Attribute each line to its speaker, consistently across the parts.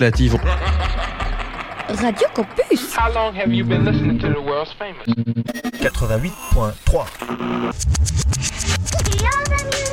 Speaker 1: relative.
Speaker 2: Radio Campus.
Speaker 3: How long have you been listening to the world's famous?
Speaker 4: 88.3.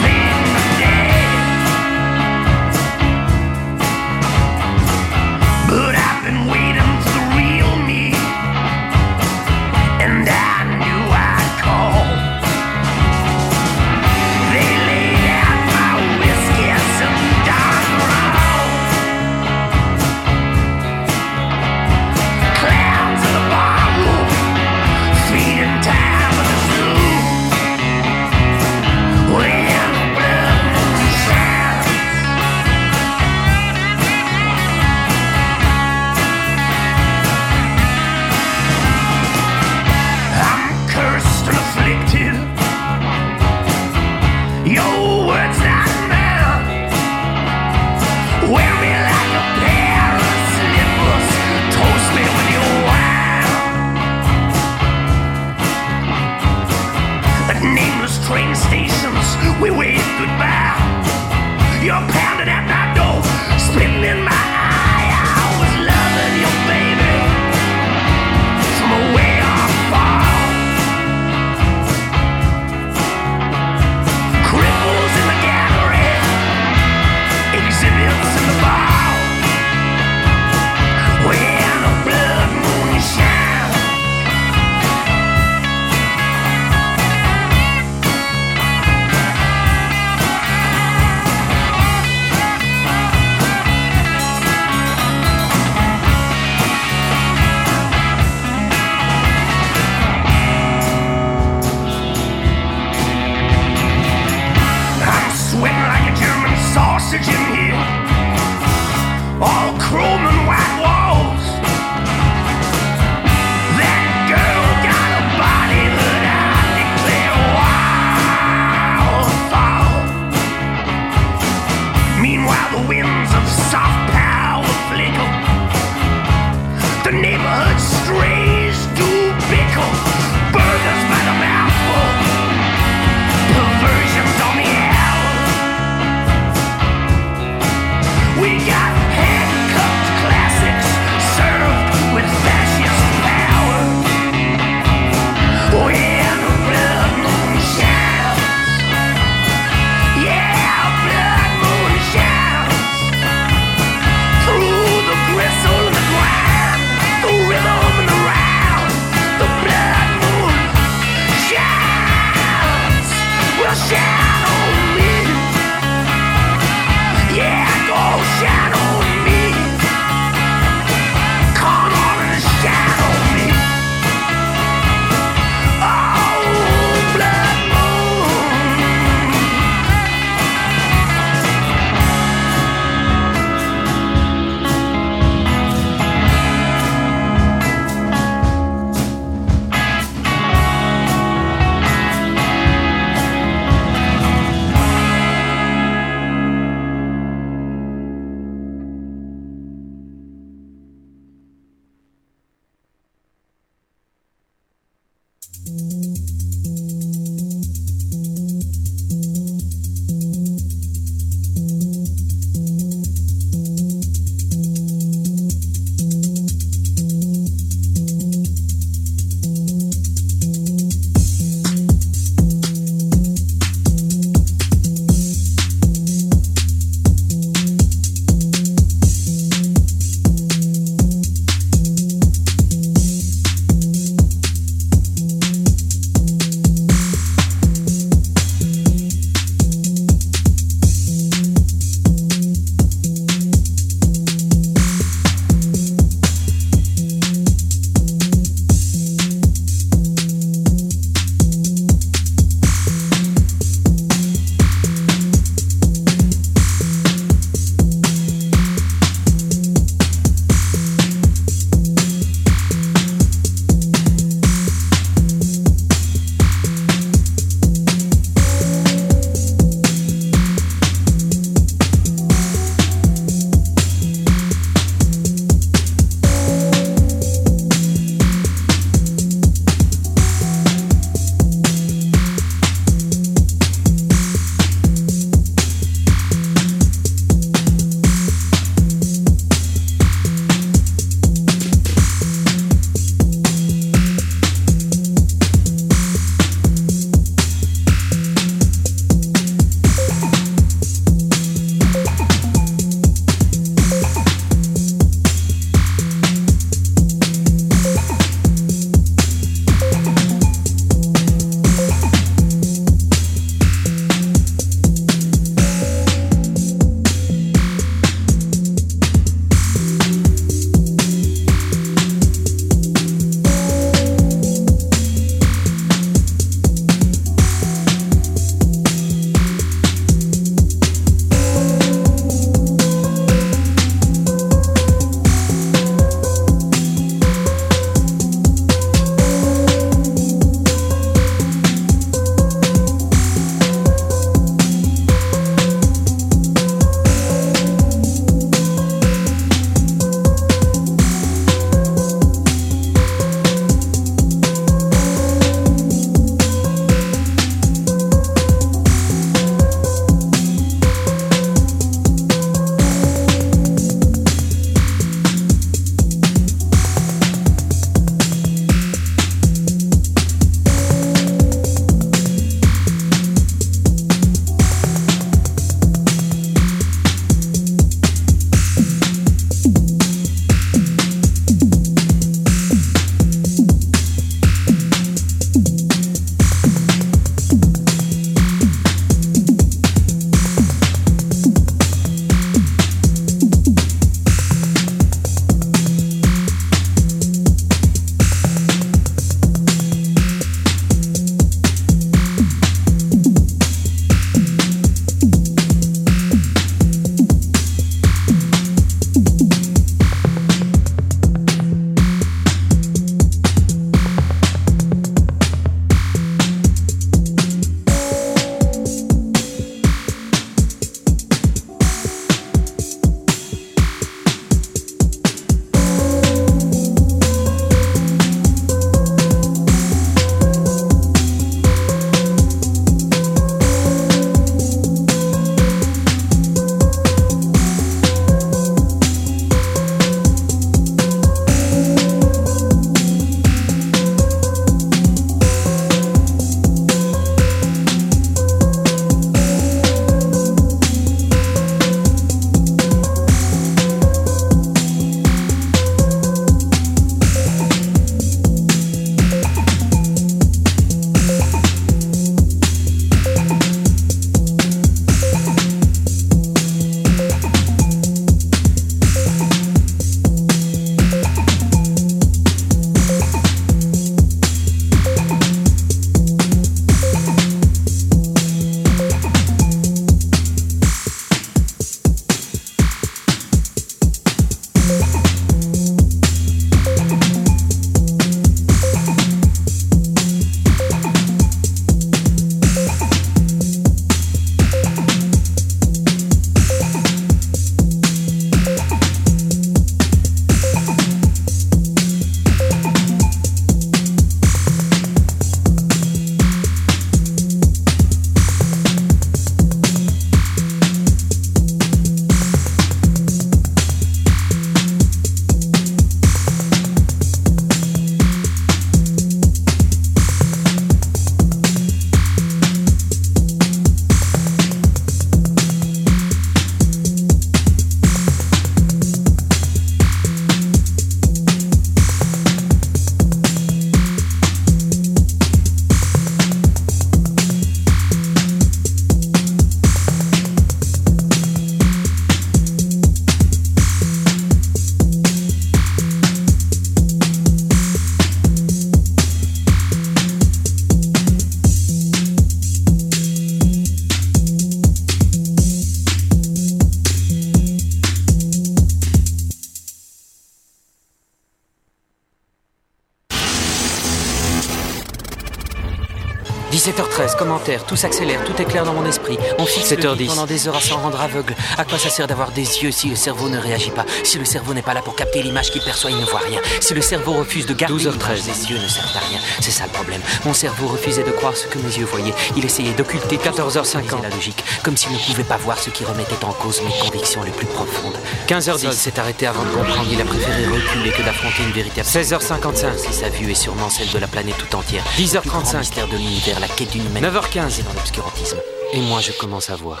Speaker 1: 17h13, commentaire, tout s'accélère, tout est clair dans mon esprit. On fixe 7h10. pendant des heures à s'en rendre aveugle. À quoi ça sert d'avoir des yeux si le cerveau ne réagit pas? Si le cerveau n'est pas là pour capter l'image qu'il perçoit, il ne voit rien. Si le cerveau refuse de garder 12h13, les yeux ne servent à rien. C'est ça le problème. Mon cerveau refusait de croire ce que mes yeux voyaient. Il essayait d'occulter 14h50 la logique, comme s'il ne pouvait pas voir ce qui remettait en cause mes convictions les plus profondes. 15h10 s'est arrêté avant de comprendre. Il a préféré reculer que d'affronter une véritable. 16h55, si sa vue est sûrement celle de la planète tout entière. 10h35, mystère de l'univers, la quête d'une humaine. 9h15 dans l'obscurantisme. Et moi, je commence à voir.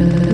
Speaker 5: Melody.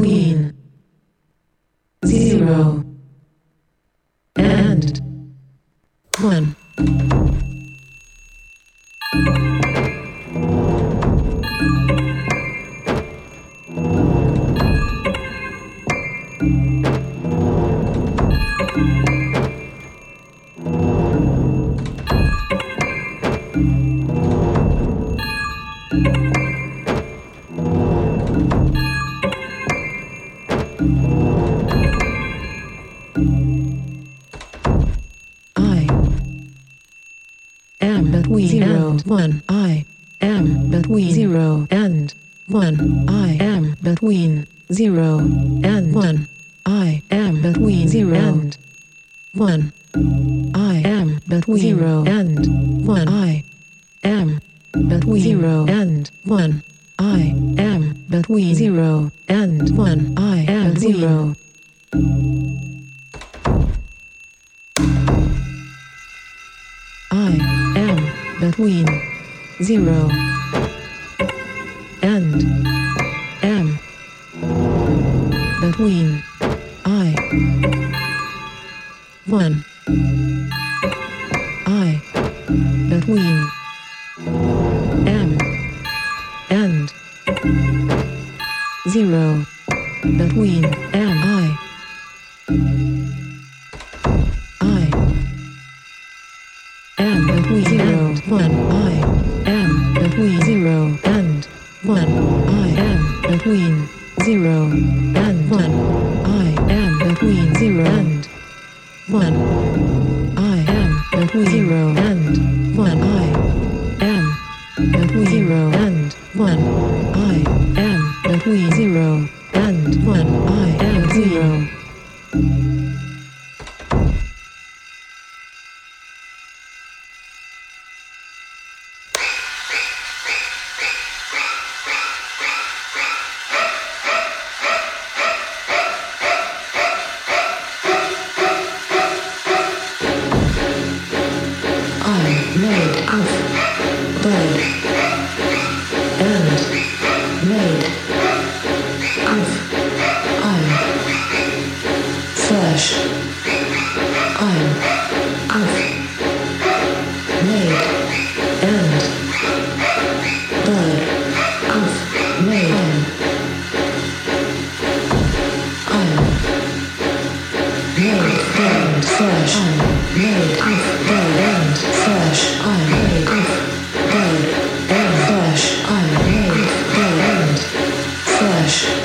Speaker 5: Zero. Between fresh.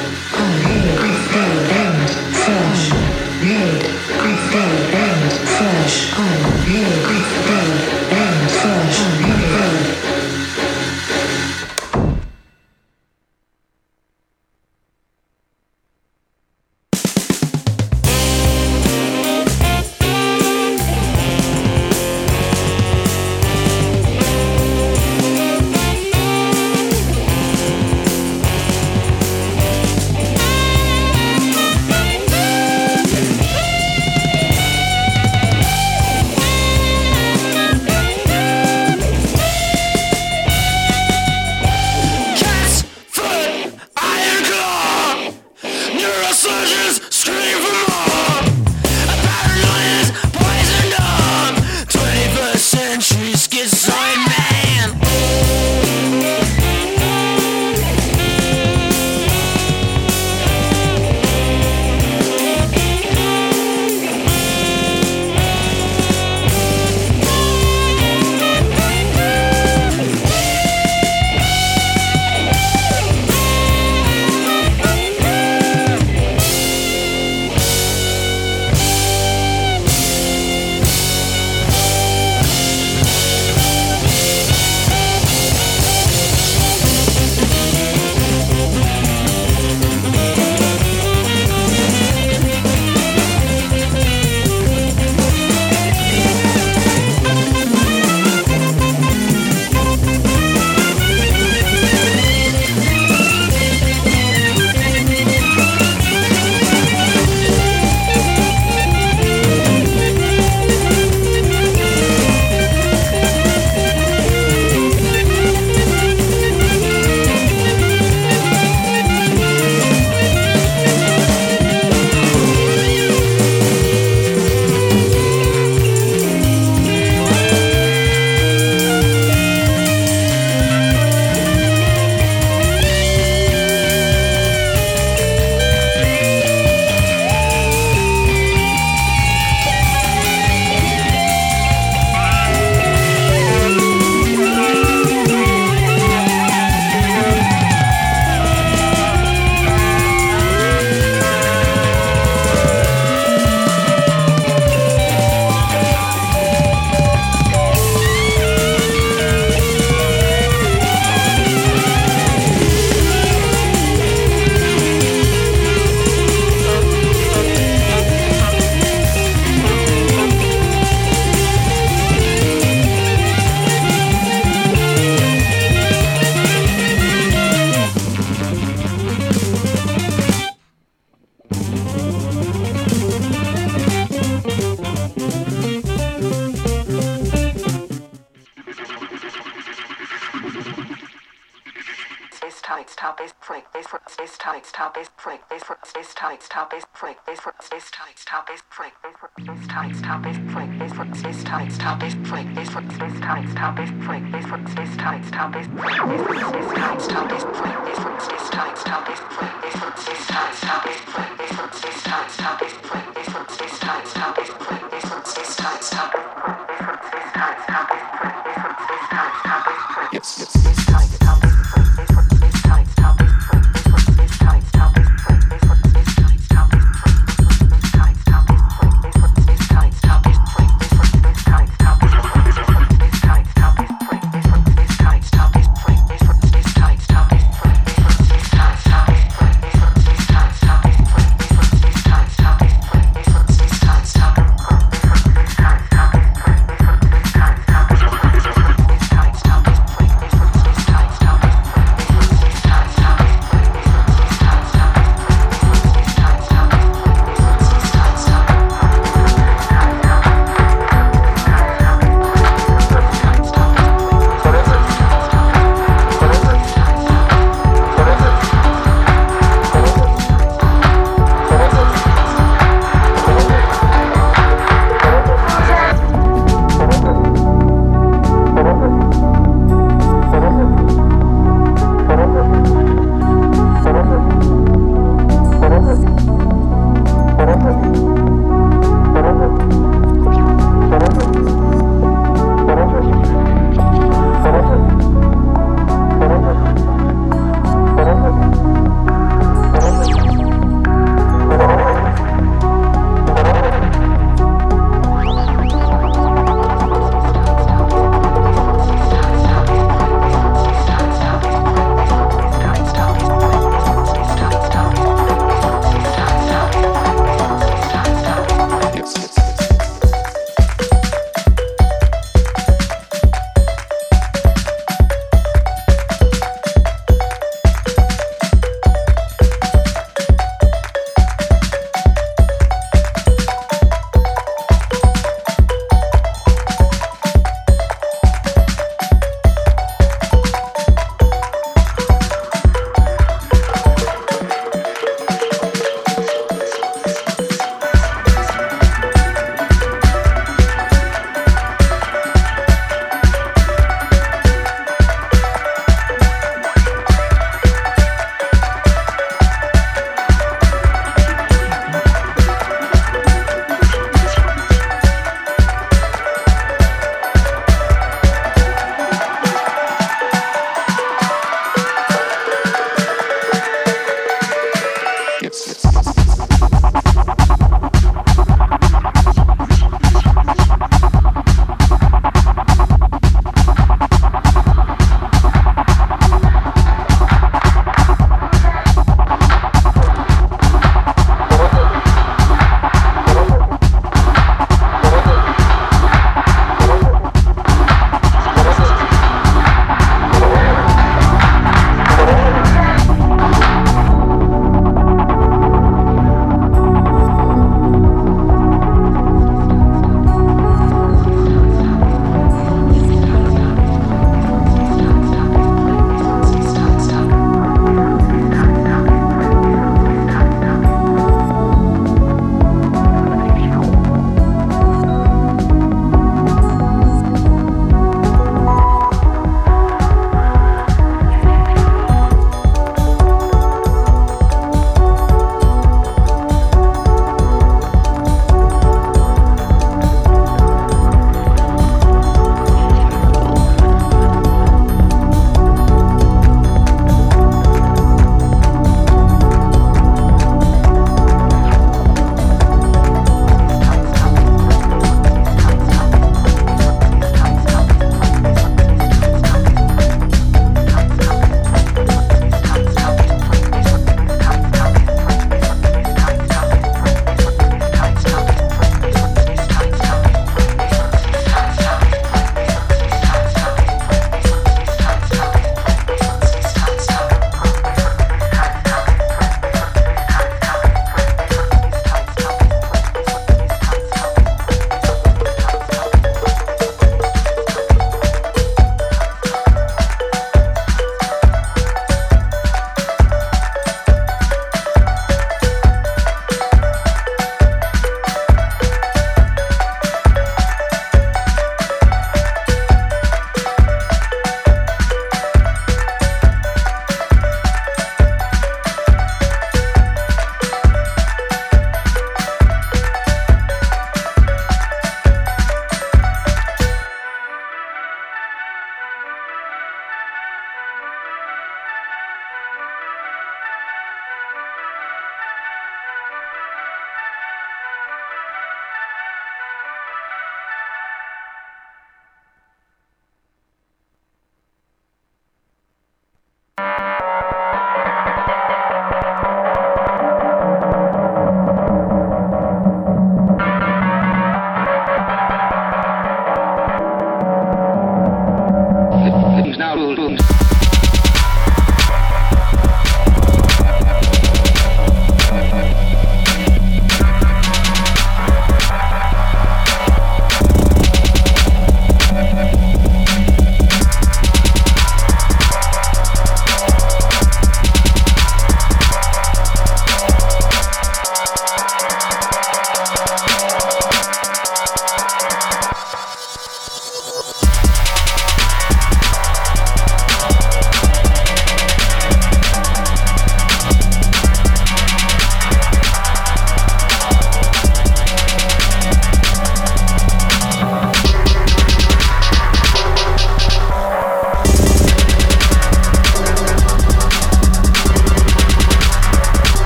Speaker 6: topics freak face for space topics topics freak face for space topics topics freak face for space topics topics freak face for space topics topics freak face for space topics topics freak face for space topics topics freak face for space topics topics freak face for space topics topics freak face for space topics topics freak face for space topics topics freak face for space topics topics freak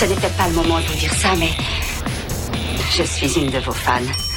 Speaker 7: Ce
Speaker 8: n'était pas le moment de vous dire ça, mais je suis une de vos fans.